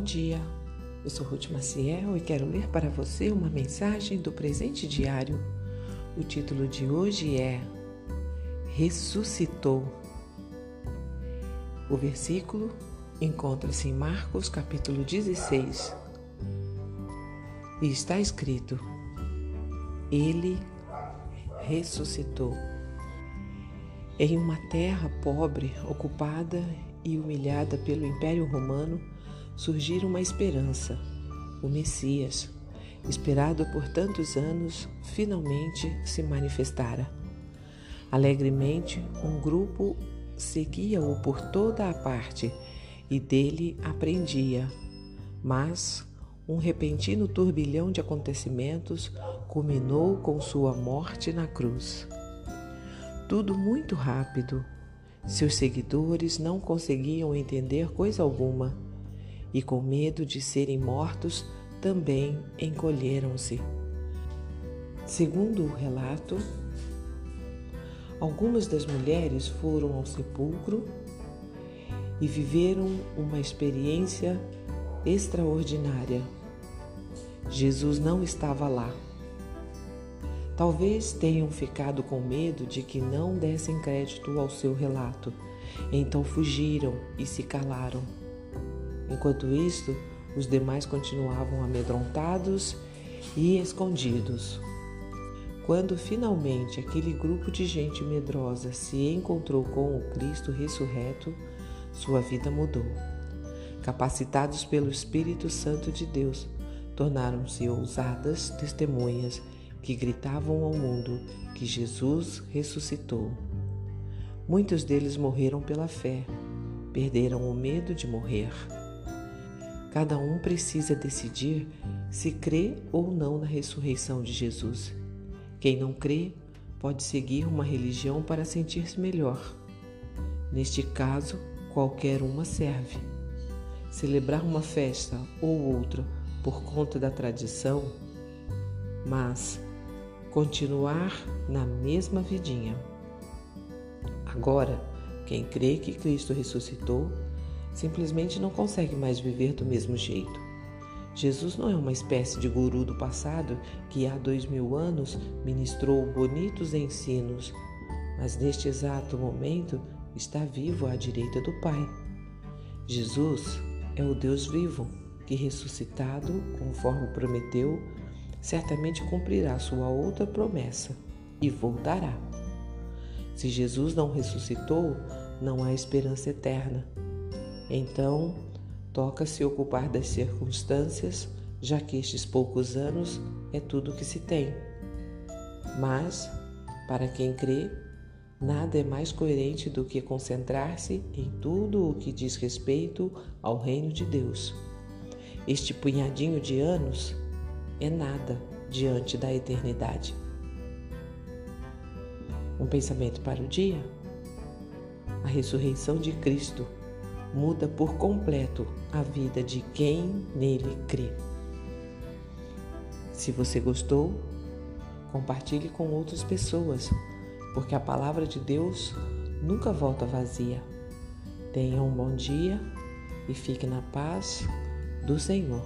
Bom dia, eu sou Ruth Maciel e quero ler para você uma mensagem do presente diário. O título de hoje é Ressuscitou. O versículo encontra-se em Marcos capítulo 16 e está escrito: Ele ressuscitou. Em uma terra pobre, ocupada e humilhada pelo Império Romano, surgira uma esperança. O Messias, esperado por tantos anos, finalmente se manifestara. Alegremente, um grupo seguia-o por toda a parte e dele aprendia. Mas um repentino turbilhão de acontecimentos culminou com sua morte na cruz. Tudo muito rápido, seus seguidores não conseguiam entender coisa alguma e, com medo de serem mortos, também encolheram-se. Segundo o relato, algumas das mulheres foram ao sepulcro e viveram uma experiência extraordinária. Jesus não estava lá. Talvez tenham ficado com medo de que não dessem crédito ao seu relato, então fugiram e se calaram. Enquanto isto, os demais continuavam amedrontados e escondidos. Quando finalmente aquele grupo de gente medrosa se encontrou com o Cristo ressurreto, sua vida mudou. Capacitados pelo Espírito Santo de Deus, tornaram-se ousadas testemunhas que gritavam ao mundo que Jesus ressuscitou. Muitos deles morreram pela fé, perderam o medo de morrer. Cada um precisa decidir se crê ou não na ressurreição de Jesus. Quem não crê pode seguir uma religião para sentir-se melhor. Neste caso, qualquer uma serve. Celebrar uma festa ou outra por conta da tradição, mas continuar na mesma vidinha. Agora, quem crê que Cristo ressuscitou simplesmente não consegue mais viver do mesmo jeito. Jesus não é uma espécie de guru do passado que há dois mil anos ministrou bonitos ensinos, mas neste exato momento está vivo à direita do Pai. Jesus é o Deus vivo que, ressuscitado, conforme prometeu, certamente cumprirá sua outra promessa e voltará. Se Jesus não ressuscitou, não há esperança eterna. Então, toca se ocupar das circunstâncias, já que estes poucos anos é tudo que se tem. Mas, para quem crê, nada é mais coerente do que concentrar-se em tudo o que diz respeito ao reino de Deus. Este punhadinho de anos é nada diante da eternidade. Um pensamento para o dia? A ressurreição de Cristo muda por completo a vida de quem nele crê. Se você gostou, compartilhe com outras pessoas, porque a palavra de Deus nunca volta vazia. Tenha um bom dia e fique na paz do Senhor.